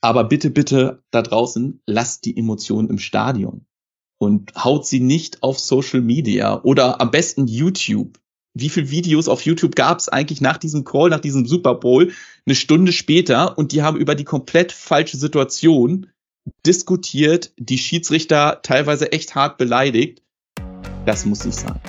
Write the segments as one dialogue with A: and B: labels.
A: Aber bitte, bitte da draußen, lasst die Emotionen im Stadion und haut sie nicht auf Social Media oder am besten YouTube. Wie viele Videos auf YouTube gab es eigentlich nach diesem Call, nach diesem Super Bowl, eine Stunde später und die haben über die komplett falsche Situation diskutiert, die Schiedsrichter teilweise echt hart beleidigt. Das muss nicht sein.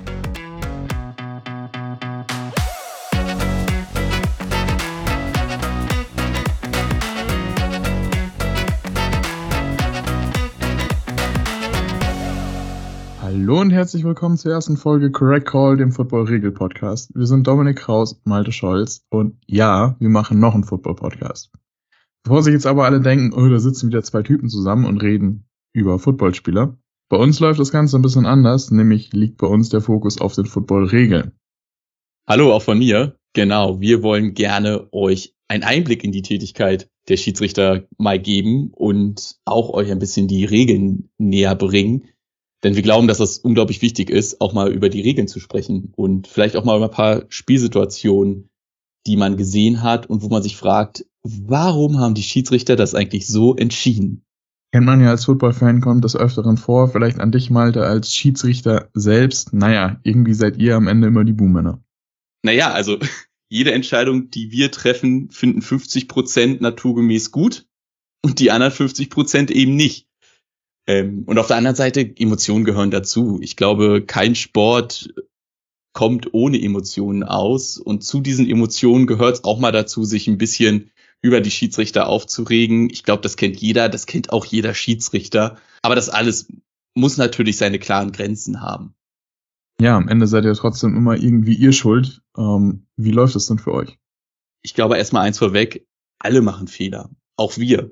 B: Hallo und herzlich willkommen zur ersten Folge Correct Call, dem Football-Regel-Podcast. Wir sind Dominik Kraus, Malte Scholz und ja, wir machen noch einen Football-Podcast. Bevor sich jetzt aber alle denken, oh, da sitzen wieder zwei Typen zusammen und reden über Footballspieler. Bei uns läuft das Ganze ein bisschen anders, nämlich liegt bei uns der Fokus auf den Football-Regeln.
A: Hallo auch von mir. Genau, wir wollen gerne euch einen Einblick in die Tätigkeit der Schiedsrichter mal geben und auch euch ein bisschen die Regeln näher bringen denn wir glauben, dass das unglaublich wichtig ist, auch mal über die Regeln zu sprechen und vielleicht auch mal über ein paar Spielsituationen, die man gesehen hat und wo man sich fragt, warum haben die Schiedsrichter das eigentlich so entschieden?
B: Kennt man ja als Football-Fan, kommt das öfteren vor, vielleicht an dich, Malte, als Schiedsrichter selbst. Naja, irgendwie seid ihr am Ende immer die Buhmänner.
A: Naja, also jede Entscheidung, die wir treffen, finden 50 Prozent naturgemäß gut und die anderen 50 Prozent eben nicht. Ähm, und auf der anderen Seite, Emotionen gehören dazu. Ich glaube, kein Sport kommt ohne Emotionen aus. Und zu diesen Emotionen gehört es auch mal dazu, sich ein bisschen über die Schiedsrichter aufzuregen. Ich glaube, das kennt jeder, das kennt auch jeder Schiedsrichter. Aber das alles muss natürlich seine klaren Grenzen haben.
B: Ja, am Ende seid ihr trotzdem immer irgendwie ihr schuld. Ähm, wie läuft es denn für euch?
A: Ich glaube erstmal eins vorweg, alle machen Fehler. Auch wir.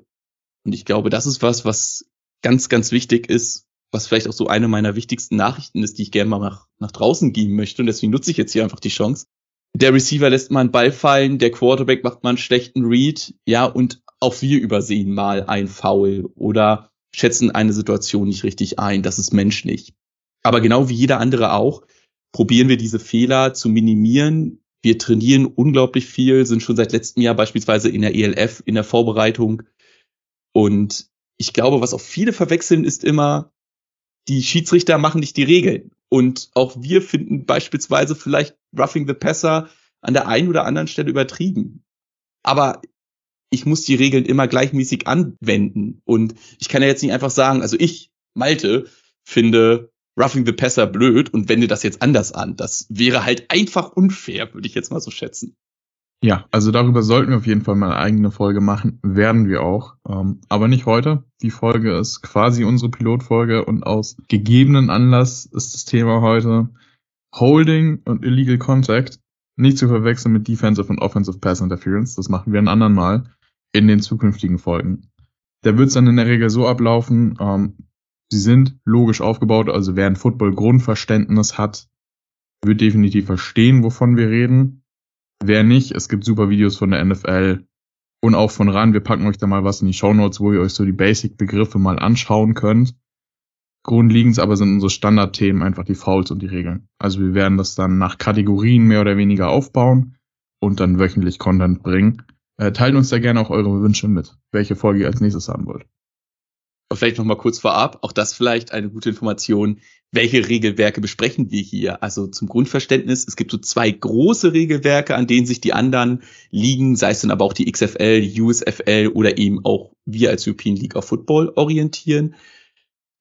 A: Und ich glaube, das ist was, was ganz, ganz wichtig ist, was vielleicht auch so eine meiner wichtigsten Nachrichten ist, die ich gerne mal nach, nach draußen geben möchte. Und deswegen nutze ich jetzt hier einfach die Chance. Der Receiver lässt mal einen Ball fallen, der Quarterback macht mal einen schlechten Read, ja, und auch wir übersehen mal ein Foul oder schätzen eine Situation nicht richtig ein. Das ist menschlich. Aber genau wie jeder andere auch, probieren wir diese Fehler zu minimieren. Wir trainieren unglaublich viel, sind schon seit letztem Jahr beispielsweise in der ELF in der Vorbereitung und ich glaube, was auch viele verwechseln, ist immer, die Schiedsrichter machen nicht die Regeln. Und auch wir finden beispielsweise vielleicht Roughing the Passer an der einen oder anderen Stelle übertrieben. Aber ich muss die Regeln immer gleichmäßig anwenden. Und ich kann ja jetzt nicht einfach sagen, also ich, Malte, finde Roughing the Passer blöd und wende das jetzt anders an. Das wäre halt einfach unfair, würde ich jetzt mal so schätzen.
B: Ja, also darüber sollten wir auf jeden Fall mal eine eigene Folge machen, werden wir auch. Ähm, aber nicht heute. Die Folge ist quasi unsere Pilotfolge und aus gegebenen Anlass ist das Thema heute Holding und Illegal Contact. Nicht zu verwechseln mit Defensive und Offensive Pass Interference. Das machen wir ein anderen Mal in den zukünftigen Folgen. Da wird es dann in der Regel so ablaufen, ähm, sie sind logisch aufgebaut, also wer ein Football-Grundverständnis hat, wird definitiv verstehen, wovon wir reden Wer nicht, es gibt super Videos von der NFL und auch von RAN. Wir packen euch da mal was in die Show Notes, wo ihr euch so die Basic-Begriffe mal anschauen könnt. Grundlegend aber sind unsere Standardthemen einfach die Fouls und die Regeln. Also wir werden das dann nach Kategorien mehr oder weniger aufbauen und dann wöchentlich Content bringen. Äh, teilt uns da gerne auch eure Wünsche mit, welche Folge ihr als nächstes haben wollt.
A: Und vielleicht noch mal kurz vorab, auch das vielleicht eine gute Information. Welche Regelwerke besprechen wir hier? Also zum Grundverständnis, es gibt so zwei große Regelwerke, an denen sich die anderen liegen, sei es dann aber auch die XFL, USFL oder eben auch wir als European League of Football orientieren.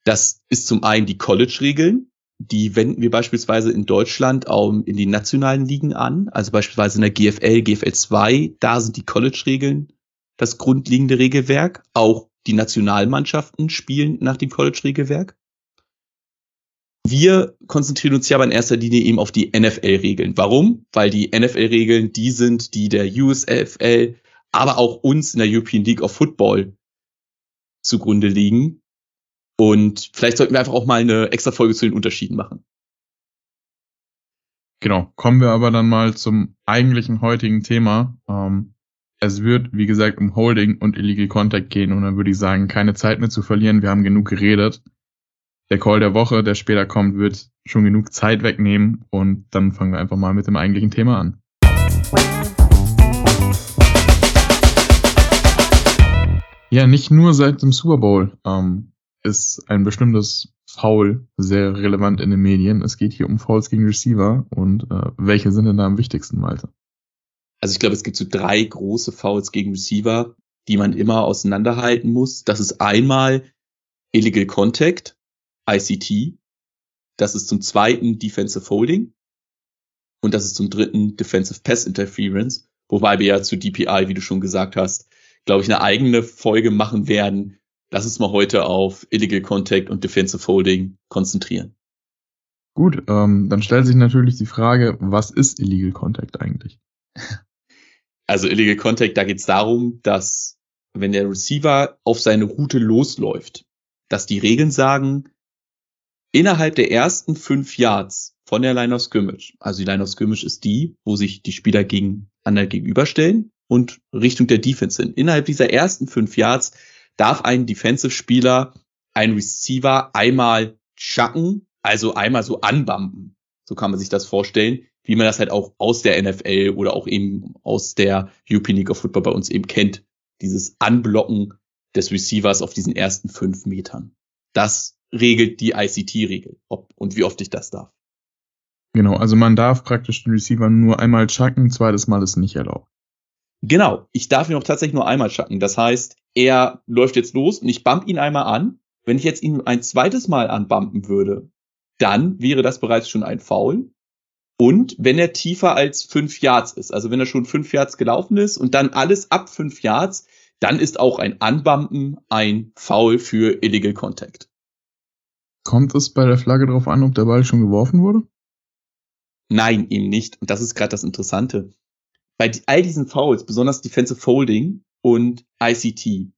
A: Das ist zum einen die College-Regeln. Die wenden wir beispielsweise in Deutschland auch in die nationalen Ligen an. Also beispielsweise in der GFL, GFL 2, da sind die College-Regeln das grundlegende Regelwerk. Auch die Nationalmannschaften spielen nach dem College-Regelwerk. Wir konzentrieren uns ja aber in erster Linie eben auf die NFL-Regeln. Warum? Weil die NFL-Regeln die sind, die der USFL, aber auch uns in der European League of Football zugrunde liegen. Und vielleicht sollten wir einfach auch mal eine extra Folge zu den Unterschieden machen.
B: Genau, kommen wir aber dann mal zum eigentlichen heutigen Thema. Ähm, es wird, wie gesagt, um Holding und Illegal Contact gehen und dann würde ich sagen, keine Zeit mehr zu verlieren. Wir haben genug geredet. Der Call der Woche, der später kommt, wird schon genug Zeit wegnehmen und dann fangen wir einfach mal mit dem eigentlichen Thema an. Ja, nicht nur seit dem Super Bowl ähm, ist ein bestimmtes Foul sehr relevant in den Medien. Es geht hier um Fouls gegen Receiver und äh, welche sind denn da am wichtigsten, Malte?
A: Also ich glaube, es gibt so drei große Fouls gegen Receiver, die man immer auseinanderhalten muss. Das ist einmal Illegal Contact, ICT. Das ist zum zweiten Defensive Holding. Und das ist zum dritten Defensive Pass Interference. Wobei wir ja zu DPI, wie du schon gesagt hast, glaube ich, eine eigene Folge machen werden. Lass uns mal heute auf Illegal Contact und Defensive Holding konzentrieren.
B: Gut, ähm, dann stellt sich natürlich die Frage, was ist Illegal Contact eigentlich?
A: Also Illegal Contact, da geht es darum, dass wenn der Receiver auf seine Route losläuft, dass die Regeln sagen, innerhalb der ersten fünf Yards von der Line of Scrimmage, also die Line of Scrimmage ist die, wo sich die Spieler gegeneinander gegenüberstellen und Richtung der Defense sind. Innerhalb dieser ersten fünf Yards darf ein Defensive-Spieler ein Receiver einmal chucken, also einmal so anbumpen. So kann man sich das vorstellen, wie man das halt auch aus der NFL oder auch eben aus der European League of Football bei uns eben kennt. Dieses Anblocken des Receivers auf diesen ersten fünf Metern. Das regelt die ICT-Regel, ob und wie oft ich das darf.
B: Genau, also man darf praktisch den Receiver nur einmal chucken, zweites Mal ist nicht erlaubt.
A: Genau, ich darf ihn auch tatsächlich nur einmal chucken. Das heißt, er läuft jetzt los und ich bump ihn einmal an. Wenn ich jetzt ihn ein zweites Mal anbumpen würde, dann wäre das bereits schon ein Foul. Und wenn er tiefer als fünf Yards ist, also wenn er schon fünf Yards gelaufen ist und dann alles ab fünf Yards, dann ist auch ein Anbumpen ein Foul für Illegal Contact.
B: Kommt es bei der Flagge darauf an, ob der Ball schon geworfen wurde?
A: Nein, eben nicht. Und das ist gerade das Interessante. Bei all diesen Fouls, besonders Defensive Folding, und ICT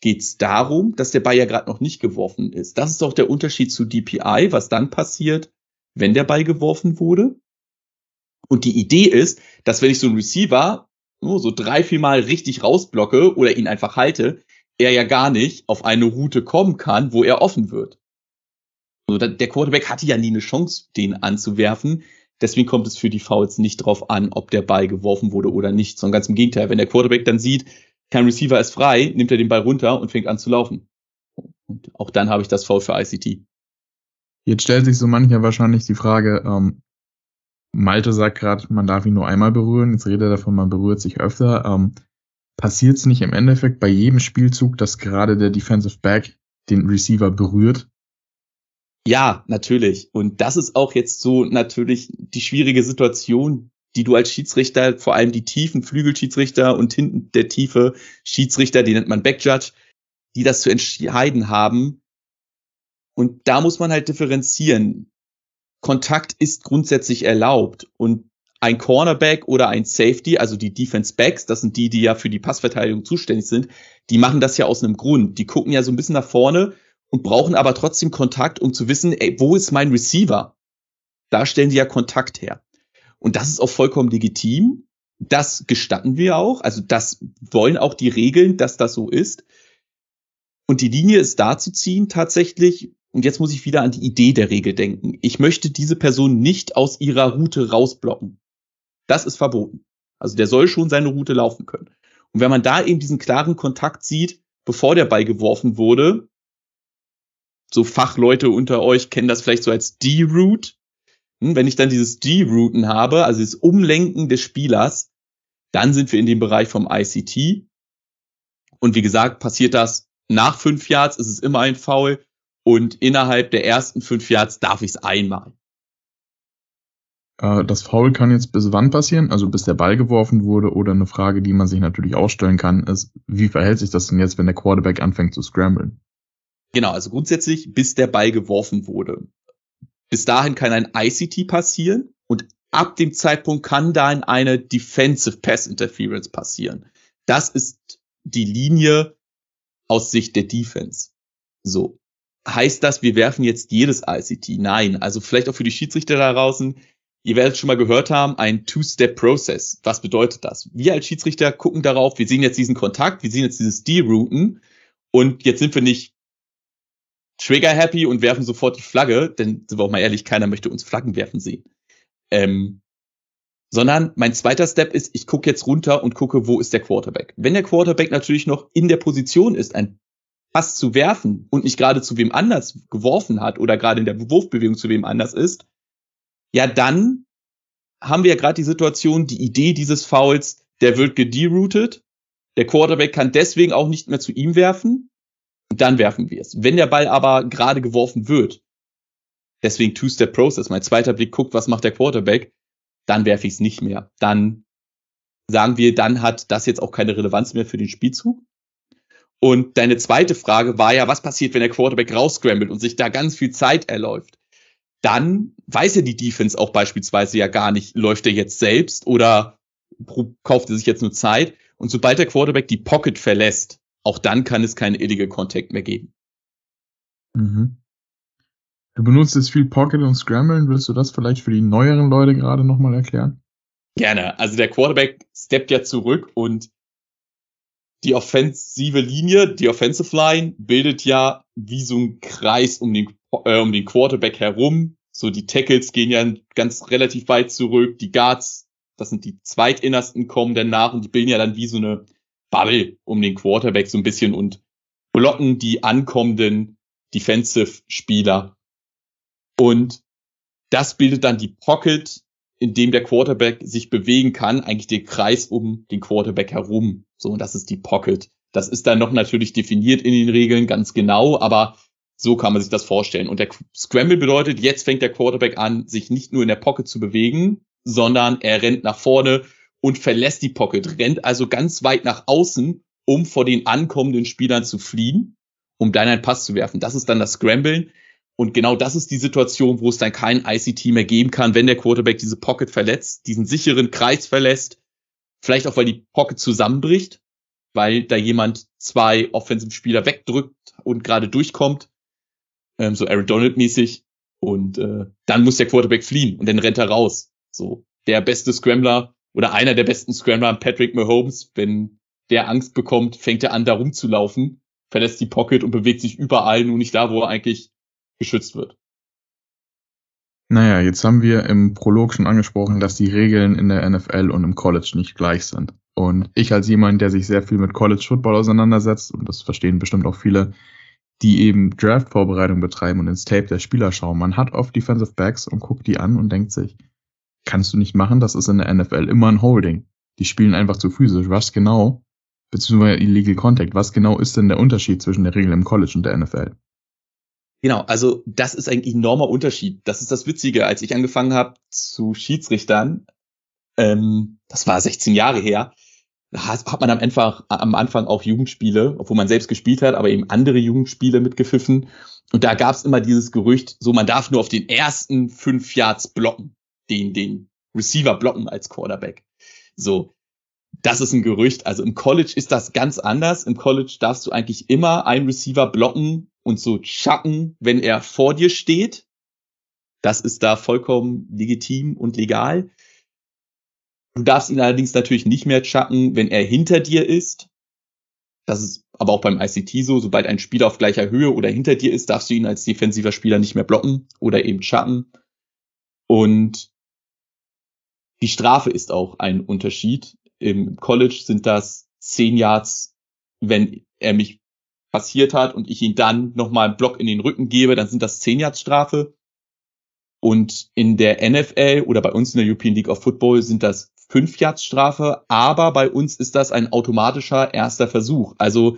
A: geht es darum, dass der Ball ja gerade noch nicht geworfen ist. Das ist auch der Unterschied zu DPI, was dann passiert, wenn der Ball geworfen wurde. Und die Idee ist, dass wenn ich so einen Receiver nur so drei, vier Mal richtig rausblocke oder ihn einfach halte, er ja gar nicht auf eine Route kommen kann, wo er offen wird. Also der Quarterback hatte ja nie eine Chance, den anzuwerfen. Deswegen kommt es für die Fouls nicht drauf an, ob der Ball geworfen wurde oder nicht, sondern ganz im Gegenteil. Wenn der Quarterback dann sieht, kein Receiver ist frei, nimmt er den Ball runter und fängt an zu laufen. Und auch dann habe ich das Foul für ICT.
B: Jetzt stellt sich so mancher wahrscheinlich die Frage, ähm, Malte sagt gerade, man darf ihn nur einmal berühren, jetzt redet er davon, man berührt sich öfter. Ähm, Passiert es nicht im Endeffekt bei jedem Spielzug, dass gerade der Defensive Back den Receiver berührt?
A: Ja, natürlich. Und das ist auch jetzt so natürlich die schwierige Situation, die du als Schiedsrichter, vor allem die tiefen Flügelschiedsrichter und hinten der tiefe Schiedsrichter, die nennt man Backjudge, die das zu entscheiden haben. Und da muss man halt differenzieren. Kontakt ist grundsätzlich erlaubt und ein Cornerback oder ein Safety, also die Defense Backs, das sind die, die ja für die Passverteidigung zuständig sind, die machen das ja aus einem Grund. Die gucken ja so ein bisschen nach vorne und brauchen aber trotzdem Kontakt, um zu wissen, ey, wo ist mein Receiver? Da stellen die ja Kontakt her. Und das ist auch vollkommen legitim. Das gestatten wir auch. Also das wollen auch die Regeln, dass das so ist. Und die Linie ist da zu ziehen tatsächlich. Und jetzt muss ich wieder an die Idee der Regel denken. Ich möchte diese Person nicht aus ihrer Route rausblocken. Das ist verboten. Also der soll schon seine Route laufen können. Und wenn man da eben diesen klaren Kontakt sieht, bevor der Ball geworfen wurde, so Fachleute unter euch kennen das vielleicht so als D-Route. Hm, wenn ich dann dieses D-Routen habe, also das Umlenken des Spielers, dann sind wir in dem Bereich vom ICT. Und wie gesagt, passiert das nach fünf Yards, ist es immer ein Foul. Und innerhalb der ersten fünf Yards darf ich es einmal.
B: Äh, das Foul kann jetzt bis wann passieren? Also bis der Ball geworfen wurde oder eine Frage, die man sich natürlich auch stellen kann, ist, wie verhält sich das denn jetzt, wenn der Quarterback anfängt zu scramblen?
A: Genau, also grundsätzlich, bis der Ball geworfen wurde. Bis dahin kann ein ICT passieren und ab dem Zeitpunkt kann dann eine Defensive Pass Interference passieren. Das ist die Linie aus Sicht der Defense. So. Heißt das, wir werfen jetzt jedes ICT? Nein. Also vielleicht auch für die Schiedsrichter da draußen. Ihr werdet schon mal gehört haben, ein Two-Step-Process. Was bedeutet das? Wir als Schiedsrichter gucken darauf, wir sehen jetzt diesen Kontakt, wir sehen jetzt dieses D-Routen und jetzt sind wir nicht trigger happy und werfen sofort die Flagge, denn sind wir auch mal ehrlich, keiner möchte uns Flaggen werfen sehen. Ähm, Sondern mein zweiter Step ist, ich gucke jetzt runter und gucke, wo ist der Quarterback. Wenn der Quarterback natürlich noch in der Position ist, ein Pass zu werfen und nicht gerade zu wem anders geworfen hat oder gerade in der Wurfbewegung zu wem anders ist, ja, dann haben wir ja gerade die Situation, die Idee dieses Fouls, der wird gederootet, der Quarterback kann deswegen auch nicht mehr zu ihm werfen dann werfen wir es. Wenn der Ball aber gerade geworfen wird, deswegen Two-Step-Process, mein zweiter Blick guckt, was macht der Quarterback, dann werfe ich es nicht mehr. Dann sagen wir, dann hat das jetzt auch keine Relevanz mehr für den Spielzug. Und deine zweite Frage war ja, was passiert, wenn der Quarterback rausscrambled und sich da ganz viel Zeit erläuft? Dann weiß ja die Defense auch beispielsweise ja gar nicht, läuft er jetzt selbst oder kauft er sich jetzt nur Zeit. Und sobald der Quarterback die Pocket verlässt, auch dann kann es keinen Illegal Contact mehr geben.
B: Mhm. Du benutzt jetzt viel Pocket und Scramblen. Willst du das vielleicht für die neueren Leute gerade nochmal erklären?
A: Gerne. Also der Quarterback steppt ja zurück und die offensive Linie, die Offensive Line, bildet ja wie so ein Kreis um den, äh, um den Quarterback herum. So die Tackles gehen ja ganz relativ weit zurück. Die Guards, das sind die zweitinnersten, kommen dann nach und die bilden ja dann wie so eine Bubble um den Quarterback so ein bisschen und blocken die ankommenden Defensive-Spieler. Und das bildet dann die Pocket, in dem der Quarterback sich bewegen kann, eigentlich den Kreis um den Quarterback herum. So, und das ist die Pocket. Das ist dann noch natürlich definiert in den Regeln ganz genau, aber so kann man sich das vorstellen. Und der Scramble bedeutet, jetzt fängt der Quarterback an, sich nicht nur in der Pocket zu bewegen, sondern er rennt nach vorne und verlässt die Pocket, rennt also ganz weit nach außen, um vor den ankommenden Spielern zu fliehen, um dann einen Pass zu werfen. Das ist dann das Scramblen. Und genau das ist die Situation, wo es dann kein ICT mehr geben kann, wenn der Quarterback diese Pocket verletzt, diesen sicheren Kreis verlässt. Vielleicht auch, weil die Pocket zusammenbricht, weil da jemand zwei Offensive-Spieler wegdrückt und gerade durchkommt. Ähm, so Aaron Donald-mäßig. Und äh, dann muss der Quarterback fliehen und dann rennt er raus. So, der beste Scrambler oder einer der besten Scrambler, Patrick Mahomes, wenn der Angst bekommt, fängt er an, da rumzulaufen, verlässt die Pocket und bewegt sich überall, nur nicht da, wo er eigentlich geschützt wird.
B: Naja, jetzt haben wir im Prolog schon angesprochen, dass die Regeln in der NFL und im College nicht gleich sind. Und ich als jemand, der sich sehr viel mit College Football auseinandersetzt, und das verstehen bestimmt auch viele, die eben Draft-Vorbereitung betreiben und ins Tape der Spieler schauen, man hat oft Defensive Backs und guckt die an und denkt sich, kannst du nicht machen, das ist in der NFL immer ein Holding. Die spielen einfach zu physisch. Was genau, beziehungsweise Illegal Contact, was genau ist denn der Unterschied zwischen der Regel im College und der NFL?
A: Genau, also das ist ein enormer Unterschied. Das ist das Witzige. Als ich angefangen habe zu Schiedsrichtern, ähm, das war 16 Jahre her, hat man am Anfang, am Anfang auch Jugendspiele, obwohl man selbst gespielt hat, aber eben andere Jugendspiele mitgepfiffen. Und da gab es immer dieses Gerücht, so man darf nur auf den ersten fünf Yards blocken, den, den Receiver blocken als Quarterback. So, das ist ein Gerücht. Also im College ist das ganz anders. Im College darfst du eigentlich immer einen Receiver blocken, und so chucken, wenn er vor dir steht. Das ist da vollkommen legitim und legal. Du darfst ihn allerdings natürlich nicht mehr chucken, wenn er hinter dir ist. Das ist aber auch beim ICT so. Sobald ein Spieler auf gleicher Höhe oder hinter dir ist, darfst du ihn als defensiver Spieler nicht mehr blocken oder eben chucken. Und die Strafe ist auch ein Unterschied. Im College sind das zehn Yards, wenn er mich passiert hat und ich ihn dann nochmal einen Block in den Rücken gebe, dann sind das 10 Yards Strafe. Und in der NFL oder bei uns in der European League of Football sind das 5 Yards Strafe, aber bei uns ist das ein automatischer erster Versuch. Also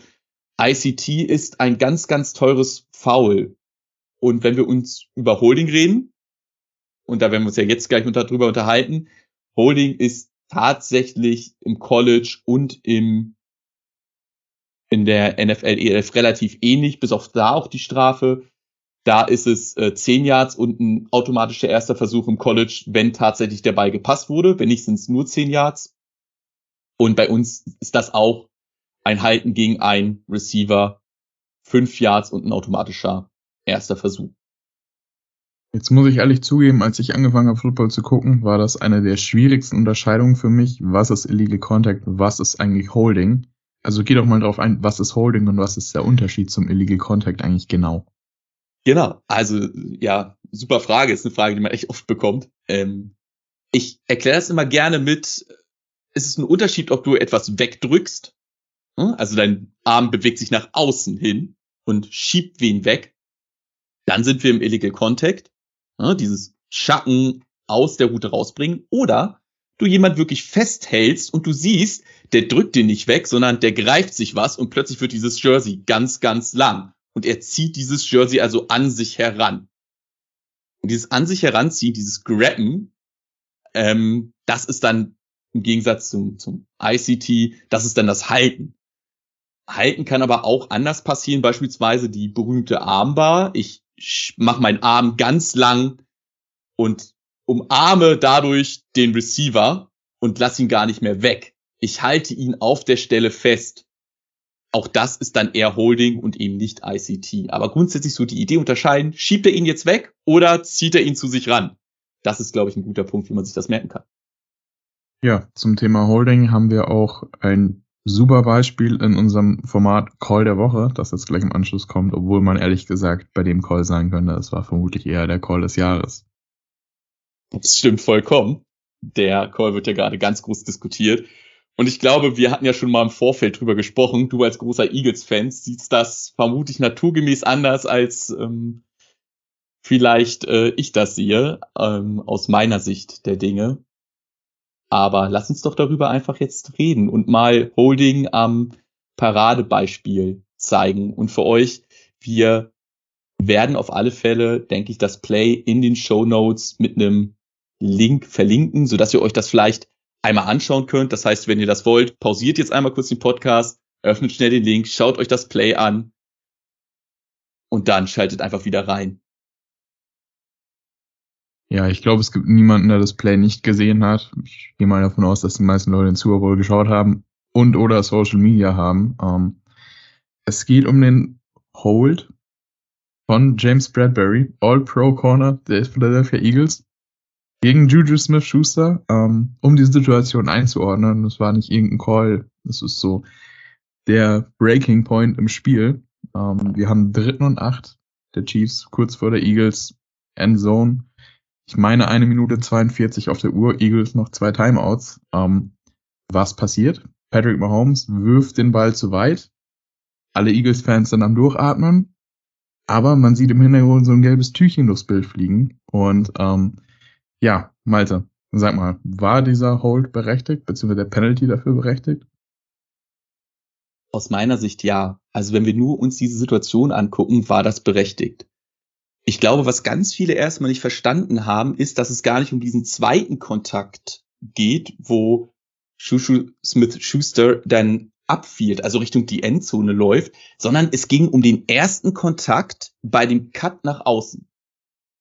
A: ICT ist ein ganz, ganz teures Foul. Und wenn wir uns über Holding reden, und da werden wir uns ja jetzt gleich darüber unterhalten, Holding ist tatsächlich im College und im in der NFL ELF relativ ähnlich, bis auf da auch die Strafe. Da ist es äh, 10 Yards und ein automatischer erster Versuch im College, wenn tatsächlich der Ball gepasst wurde. Wenn nicht, sind es nur 10 Yards. Und bei uns ist das auch ein Halten gegen ein Receiver, 5 Yards und ein automatischer erster Versuch.
B: Jetzt muss ich ehrlich zugeben, als ich angefangen habe, Football zu gucken, war das eine der schwierigsten Unterscheidungen für mich. Was ist Illegal Contact? Was ist eigentlich Holding? Also geh doch mal drauf ein, was ist Holding und was ist der Unterschied zum Illegal Contact eigentlich genau?
A: Genau, also ja, super Frage, ist eine Frage, die man echt oft bekommt. Ähm, Ich erkläre das immer gerne mit, es ist ein Unterschied, ob du etwas wegdrückst, hm? also dein Arm bewegt sich nach außen hin und schiebt wen weg, dann sind wir im Illegal Contact, hm? dieses Schatten aus der Route rausbringen, oder du jemand wirklich festhältst und du siehst, der drückt den nicht weg, sondern der greift sich was und plötzlich wird dieses Jersey ganz, ganz lang. Und er zieht dieses Jersey also an sich heran. Und dieses an sich heranziehen, dieses Grabben, ähm, das ist dann im Gegensatz zum, zum ICT, das ist dann das Halten. Halten kann aber auch anders passieren, beispielsweise die berühmte Armbar. Ich mache meinen Arm ganz lang und umarme dadurch den Receiver und lass ihn gar nicht mehr weg. Ich halte ihn auf der Stelle fest. Auch das ist dann eher Holding und eben nicht ICT. Aber grundsätzlich so die Idee unterscheiden, schiebt er ihn jetzt weg oder zieht er ihn zu sich ran? Das ist, glaube ich, ein guter Punkt, wie man sich das merken kann.
B: Ja, zum Thema Holding haben wir auch ein super Beispiel in unserem Format Call der Woche, das jetzt gleich im Anschluss kommt, obwohl man ehrlich gesagt bei dem Call sagen könnte, es war vermutlich eher der Call des Jahres.
A: Das stimmt vollkommen. Der Call wird ja gerade ganz groß diskutiert. Und ich glaube, wir hatten ja schon mal im Vorfeld drüber gesprochen. Du als großer Eagles-Fan siehst das vermutlich naturgemäß anders, als ähm, vielleicht äh, ich das sehe, ähm, aus meiner Sicht der Dinge. Aber lass uns doch darüber einfach jetzt reden und mal Holding am Paradebeispiel zeigen. Und für euch, wir werden auf alle Fälle, denke ich, das Play in den Show Notes mit einem Link verlinken, sodass ihr euch das vielleicht einmal anschauen könnt. Das heißt, wenn ihr das wollt, pausiert jetzt einmal kurz den Podcast, öffnet schnell den Link, schaut euch das Play an und dann schaltet einfach wieder rein.
B: Ja, ich glaube, es gibt niemanden, der das Play nicht gesehen hat. Ich gehe mal davon aus, dass die meisten Leute den Super Bowl geschaut haben und oder Social Media haben. Ähm, es geht um den Hold von James Bradbury, All-Pro Corner der Philadelphia Eagles gegen Juju Smith-Schuster, ähm, um die Situation einzuordnen. Das war nicht irgendein Call, das ist so der Breaking Point im Spiel. Ähm, wir haben dritten und acht der Chiefs kurz vor der Eagles Endzone. Ich meine eine Minute 42 auf der Uhr, Eagles noch zwei Timeouts. Ähm, was passiert? Patrick Mahomes wirft den Ball zu weit. Alle Eagles-Fans sind am Durchatmen. Aber man sieht im Hintergrund so ein gelbes Tüchchen durchs Bild fliegen. Und ähm, ja, Malte, sag mal, war dieser Hold berechtigt, beziehungsweise der Penalty dafür berechtigt?
A: Aus meiner Sicht ja. Also wenn wir nur uns diese Situation angucken, war das berechtigt. Ich glaube, was ganz viele erstmal nicht verstanden haben, ist, dass es gar nicht um diesen zweiten Kontakt geht, wo Shushu Smith Schuster dann abfielt, also Richtung die Endzone läuft, sondern es ging um den ersten Kontakt bei dem Cut nach außen.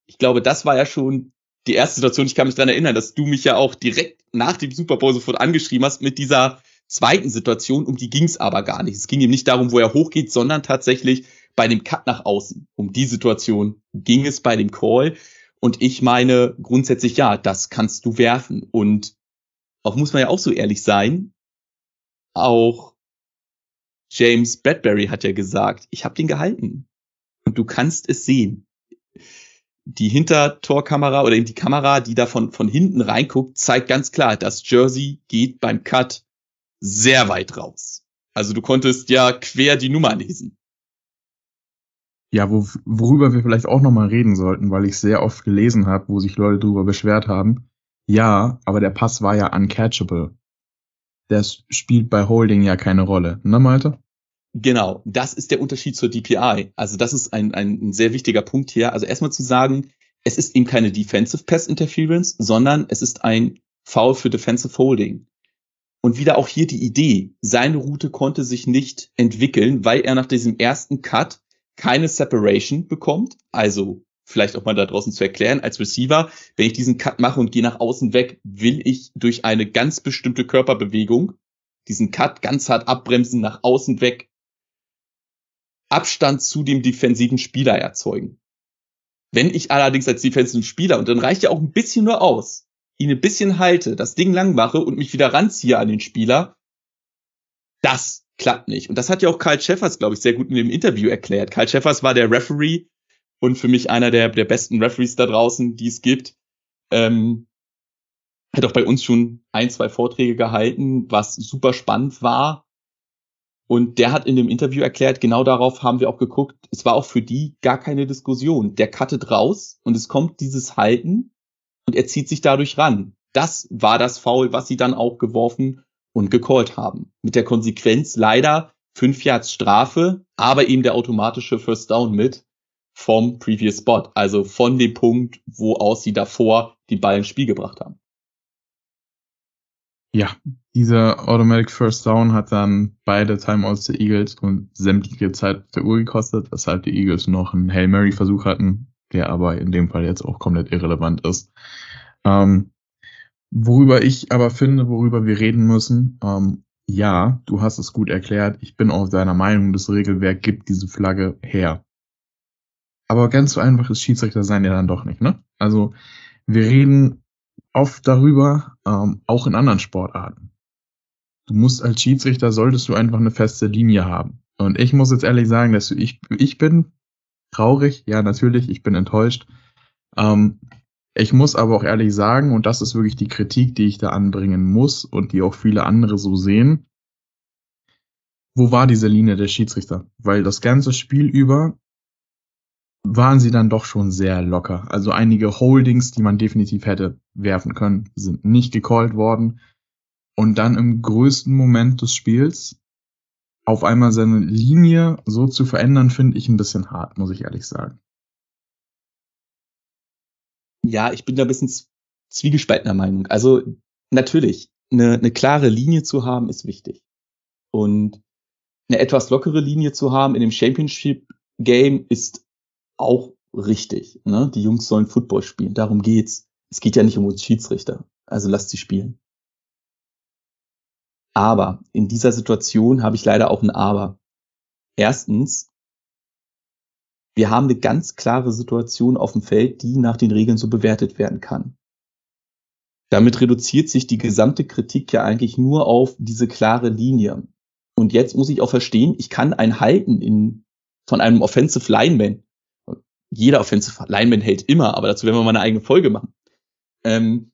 A: Ich glaube, das war ja schon die erste Situation, ich kann mich dran erinnern, dass du mich ja auch direkt nach dem Super Bowl sofort angeschrieben hast mit dieser zweiten Situation, um die ging es aber gar nicht. Es ging ihm nicht darum, wo er hochgeht, sondern tatsächlich bei dem Cut nach außen. Um die Situation ging es bei dem Call. Und ich meine grundsätzlich, ja, das kannst du werfen. Und auch muss man ja auch so ehrlich sein, auch James Bradbury hat ja gesagt, ich habe den gehalten. Und du kannst es sehen die Hintertorkamera oder eben die Kamera, die da von, von hinten reinguckt, zeigt ganz klar, das Jersey geht beim Cut sehr weit raus. Also du konntest ja quer die Nummer lesen.
B: Ja, wo, worüber wir vielleicht auch nochmal reden sollten, weil ich sehr oft gelesen habe, wo sich Leute darüber beschwert haben. Ja, aber der Pass war ja uncatchable. Das spielt bei Holding ja keine Rolle, ne Malte?
A: Genau, das ist der Unterschied zur DPI. Also das ist ein, ein sehr wichtiger Punkt hier. Also erstmal zu sagen, es ist eben keine Defensive Pass Interference, sondern es ist ein Foul für Defensive Holding. Und wieder auch hier die Idee, seine Route konnte sich nicht entwickeln, weil er nach diesem ersten Cut keine Separation bekommt. Also vielleicht auch mal da draußen zu erklären, als Receiver, wenn ich diesen Cut mache und gehe nach außen weg, will ich durch eine ganz bestimmte Körperbewegung diesen Cut ganz hart abbremsen, nach außen weg, Abstand zu dem defensiven Spieler erzeugen. Wenn ich allerdings als defensiven Spieler, und dann reicht ja auch ein bisschen nur aus, ihn ein bisschen halte, das Ding lang mache und mich wieder ranziehe an den Spieler, das klappt nicht. Und das hat ja auch Karl Schäffers, glaube ich, sehr gut in dem Interview erklärt. Karl Schäffers war der Referee und für mich einer der, der besten Referees da draußen, die es gibt. Ähm, hat auch bei uns schon ein, zwei Vorträge gehalten, was super spannend war. Und der hat in dem Interview erklärt, genau darauf haben wir auch geguckt, es war auch für die gar keine Diskussion. Der cuttet raus und es kommt dieses Halten und er zieht sich dadurch ran. Das war das Foul, was sie dann auch geworfen und gecallt haben. Mit der Konsequenz leider fünf Yards Strafe, aber eben der automatische First Down mit vom Previous Spot, also von dem Punkt, wo aus sie davor den Ball ins Spiel gebracht haben.
B: Ja, dieser Automatic First Down hat dann beide Timeouts der Eagles und sämtliche Zeit der Uhr gekostet, weshalb die Eagles noch einen Hail Mary Versuch hatten, der aber in dem Fall jetzt auch komplett irrelevant ist. Ähm, worüber ich aber finde, worüber wir reden müssen, ähm, ja, du hast es gut erklärt. Ich bin auch deiner Meinung, das Regelwerk gibt diese Flagge her. Aber ganz so einfach ist Schiedsrichter sein ja dann doch nicht, ne? Also wir reden oft darüber, ähm, auch in anderen Sportarten. Du musst als Schiedsrichter solltest du einfach eine feste Linie haben. Und ich muss jetzt ehrlich sagen, dass ich, ich bin traurig, ja natürlich, ich bin enttäuscht. Ähm, ich muss aber auch ehrlich sagen, und das ist wirklich die Kritik, die ich da anbringen muss und die auch viele andere so sehen, wo war diese Linie der Schiedsrichter? Weil das ganze Spiel über waren sie dann doch schon sehr locker. Also einige Holdings, die man definitiv hätte werfen können, sind nicht gecallt worden. Und dann im größten Moment des Spiels auf einmal seine Linie so zu verändern, finde ich ein bisschen hart, muss ich ehrlich sagen.
A: Ja, ich bin da ein bisschen zwiegespaltener Meinung. Also natürlich, eine, eine klare Linie zu haben, ist wichtig. Und eine etwas lockere Linie zu haben in dem Championship-Game ist auch richtig. Ne? Die Jungs sollen Football spielen, darum geht's. Es geht ja nicht um uns Schiedsrichter. Also lasst sie spielen. Aber in dieser Situation habe ich leider auch ein Aber. Erstens, wir haben eine ganz klare Situation auf dem Feld, die nach den Regeln so bewertet werden kann. Damit reduziert sich die gesamte Kritik ja eigentlich nur auf diese klare Linie. Und jetzt muss ich auch verstehen, ich kann ein Halten in, von einem Offensive Lineman, jeder Offensive Lineman hält immer, aber dazu werden wir mal eine eigene Folge machen. Ähm,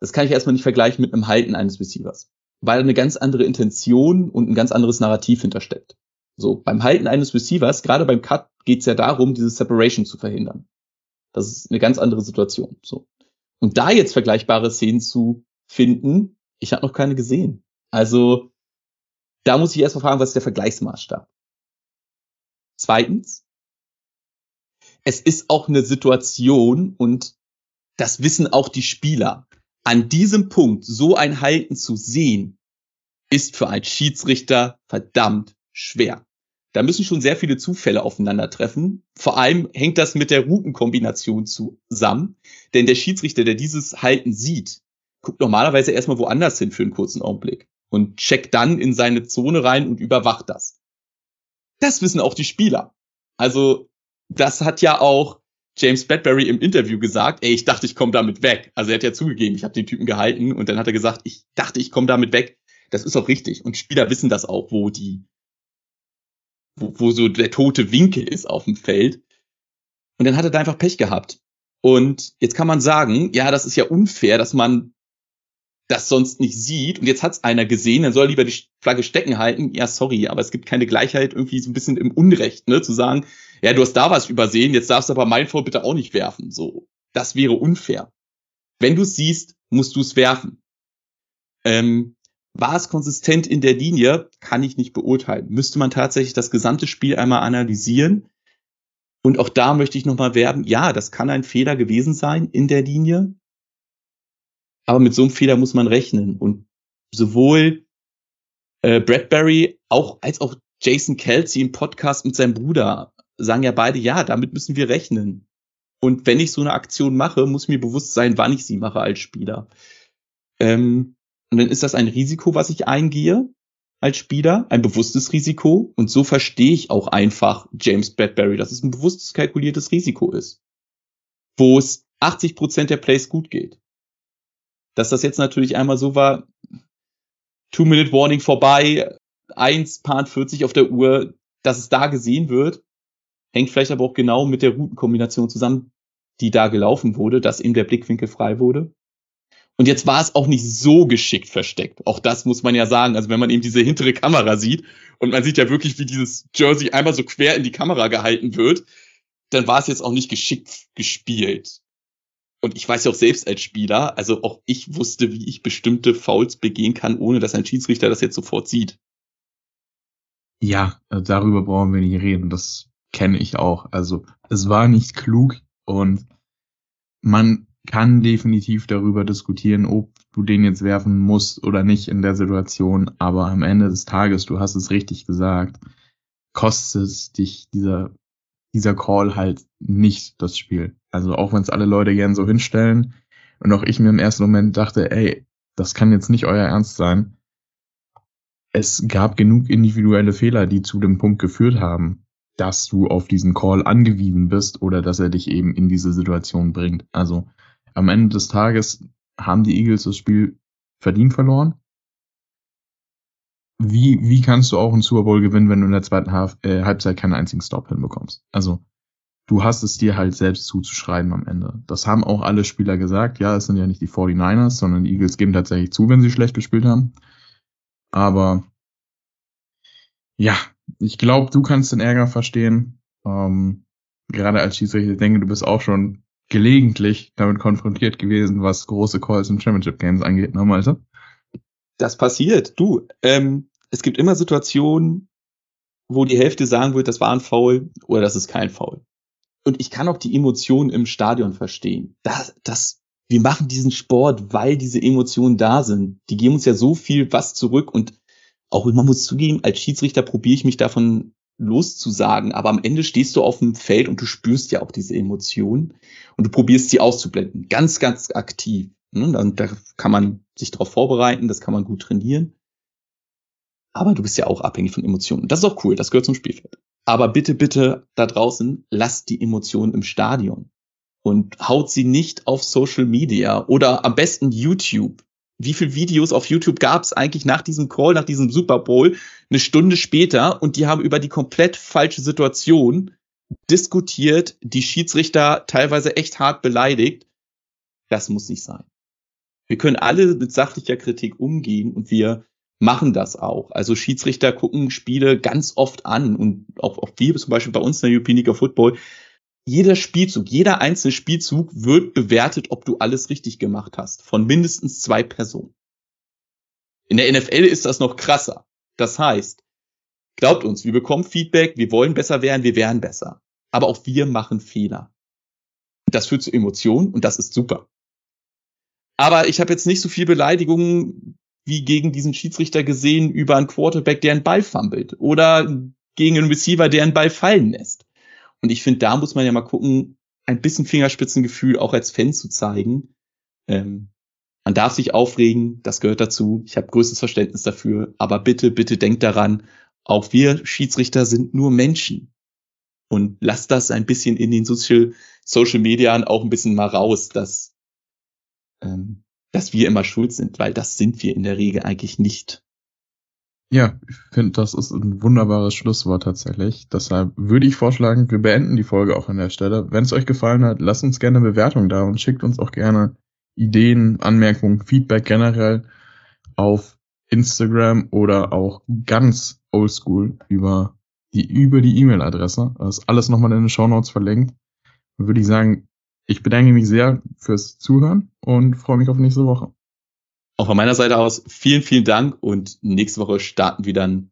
A: das kann ich erstmal nicht vergleichen mit einem Halten eines Receivers, weil eine ganz andere Intention und ein ganz anderes Narrativ hintersteckt. So, beim Halten eines Receivers, gerade beim Cut, geht es ja darum, diese Separation zu verhindern. Das ist eine ganz andere Situation. So. Und da jetzt vergleichbare Szenen zu finden, ich habe noch keine gesehen. Also, da muss ich erstmal fragen, was ist der Vergleichsmaßstab? Zweitens, es ist auch eine Situation und das wissen auch die Spieler. An diesem Punkt so ein Halten zu sehen, ist für einen Schiedsrichter verdammt schwer. Da müssen schon sehr viele Zufälle aufeinandertreffen. Vor allem hängt das mit der Routenkombination zusammen. Denn der Schiedsrichter, der dieses Halten sieht, guckt normalerweise erstmal woanders hin für einen kurzen Augenblick und checkt dann in seine Zone rein und überwacht das. Das wissen auch die Spieler. Also das hat ja auch James Bradbury im Interview gesagt, ey, ich dachte, ich komme damit weg. Also er hat ja zugegeben, ich habe den Typen gehalten und dann hat er gesagt, ich dachte, ich komme damit weg. Das ist auch richtig. Und Spieler wissen das auch, wo die, wo, wo so der tote Winkel ist auf dem Feld. Und dann hat er da einfach Pech gehabt. Und jetzt kann man sagen, ja, das ist ja unfair, dass man das sonst nicht sieht. Und jetzt hat's einer gesehen, dann soll er lieber die Flagge stecken halten. Ja, sorry, aber es gibt keine Gleichheit irgendwie so ein bisschen im Unrecht, ne, zu sagen, ja, du hast da was übersehen, jetzt darfst du aber mein Foul bitte auch nicht werfen. So, das wäre unfair. Wenn du siehst, musst du es werfen. Ähm, war es konsistent in der Linie? Kann ich nicht beurteilen. Müsste man tatsächlich das gesamte Spiel einmal analysieren. Und auch da möchte ich nochmal werben, ja, das kann ein Fehler gewesen sein in der Linie. Aber mit so einem Fehler muss man rechnen. Und sowohl äh, Bradbury auch als auch Jason Kelsey im Podcast mit seinem Bruder sagen ja beide, ja, damit müssen wir rechnen. Und wenn ich so eine Aktion mache, muss mir bewusst sein, wann ich sie mache als Spieler. Ähm, und dann ist das ein Risiko, was ich eingehe als Spieler, ein bewusstes Risiko. Und so verstehe ich auch einfach James Bradbury, dass es ein bewusstes, kalkuliertes Risiko ist. Wo es 80 Prozent der Plays gut geht. Dass das jetzt natürlich einmal so war, Two-Minute-Warning vorbei, 1, Part 40 auf der Uhr, dass es da gesehen wird, hängt vielleicht aber auch genau mit der Routenkombination zusammen, die da gelaufen wurde, dass eben der Blickwinkel frei wurde. Und jetzt war es auch nicht so geschickt versteckt. Auch das muss man ja sagen. Also wenn man eben diese hintere Kamera sieht und man sieht ja wirklich, wie dieses Jersey einmal so quer in die Kamera gehalten wird, dann war es jetzt auch nicht geschickt gespielt. Und ich weiß ja auch selbst als Spieler, also auch ich wusste, wie ich bestimmte Fouls begehen kann, ohne dass ein Schiedsrichter das jetzt sofort sieht.
B: Ja, äh, darüber brauchen wir nicht reden. Das kenne ich auch. Also es war nicht klug und man kann definitiv darüber diskutieren, ob du den jetzt werfen musst oder nicht in der Situation. Aber am Ende des Tages, du hast es richtig gesagt, kostet dich dieser, dieser Call halt nicht das Spiel. Also auch wenn es alle Leute gern so hinstellen und auch ich mir im ersten Moment dachte, ey, das kann jetzt nicht euer Ernst sein. Es gab genug individuelle Fehler, die zu dem Punkt geführt haben, dass du auf diesen Call angewiesen bist oder dass er dich eben in diese Situation bringt. Also am Ende des Tages haben die Eagles das Spiel verdient verloren. Wie, wie kannst du auch einen Super Bowl gewinnen, wenn du in der zweiten Half, äh, Halbzeit keinen einzigen Stop hinbekommst? Also, du hast es dir halt selbst zuzuschreiben am Ende. Das haben auch alle Spieler gesagt. Ja, es sind ja nicht die 49ers, sondern die Eagles geben tatsächlich zu, wenn sie schlecht gespielt haben. Aber ja, ich glaube, du kannst den Ärger verstehen. Ähm, gerade als Schiedsrichter, ich denke, du bist auch schon gelegentlich damit konfrontiert gewesen, was große Calls im Championship Games angeht, ne, Malte?
A: Das passiert. Du, ähm, es gibt immer Situationen, wo die Hälfte sagen wird, das war ein Foul oder das ist kein Foul. Und ich kann auch die Emotionen im Stadion verstehen. Das, das, wir machen diesen Sport, weil diese Emotionen da sind. Die geben uns ja so viel was zurück und auch man muss zugeben, als Schiedsrichter probiere ich mich davon loszusagen, aber am Ende stehst du auf dem Feld und du spürst ja auch diese Emotionen und du probierst sie auszublenden, ganz, ganz aktiv. Ne? da kann man sich darauf vorbereiten, das kann man gut trainieren. Aber du bist ja auch abhängig von Emotionen. Das ist auch cool, das gehört zum Spielfeld. Aber bitte, bitte da draußen, lasst die Emotionen im Stadion und haut sie nicht auf Social Media oder am besten YouTube wie viele Videos auf YouTube gab es eigentlich nach diesem Call, nach diesem Super Bowl, eine Stunde später und die haben über die komplett falsche Situation diskutiert, die Schiedsrichter teilweise echt hart beleidigt. Das muss nicht sein. Wir können alle mit sachlicher Kritik umgehen und wir machen das auch. Also Schiedsrichter gucken Spiele ganz oft an und auch, auch wir zum Beispiel bei uns in der European League of Football jeder Spielzug, jeder einzelne Spielzug wird bewertet, ob du alles richtig gemacht hast, von mindestens zwei Personen. In der NFL ist das noch krasser. Das heißt, glaubt uns, wir bekommen Feedback, wir wollen besser werden, wir werden besser. Aber auch wir machen Fehler. Das führt zu Emotionen und das ist super. Aber ich habe jetzt nicht so viel Beleidigungen wie gegen diesen Schiedsrichter gesehen über einen Quarterback, der einen Ball fummelt oder gegen einen Receiver, der einen Ball fallen lässt. Und ich finde, da muss man ja mal gucken, ein bisschen Fingerspitzengefühl auch als Fan zu zeigen. Ähm, man darf sich aufregen, das gehört dazu. Ich habe größtes Verständnis dafür. Aber bitte, bitte denkt daran, auch wir Schiedsrichter sind nur Menschen. Und lasst das ein bisschen in den Social, Social Medien auch ein bisschen mal raus, dass, ähm, dass wir immer schuld sind, weil das sind wir in der Regel eigentlich nicht.
B: Ja, ich finde, das ist ein wunderbares Schlusswort tatsächlich. Deshalb würde ich vorschlagen, wir beenden die Folge auch an der Stelle. Wenn es euch gefallen hat, lasst uns gerne eine Bewertung da und schickt uns auch gerne Ideen, Anmerkungen, Feedback generell auf Instagram oder auch ganz oldschool über die über die E-Mail-Adresse. Das ist alles nochmal in den Show Notes verlinkt. Dann würde ich sagen, ich bedanke mich sehr fürs Zuhören und freue mich auf nächste Woche.
A: Auch von meiner Seite aus vielen, vielen Dank und nächste Woche starten wir dann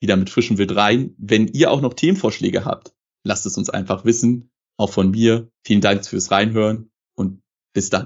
A: wieder mit frischem Wild rein. Wenn ihr auch noch Themenvorschläge habt, lasst es uns einfach wissen. Auch von mir. Vielen Dank fürs Reinhören und bis dann.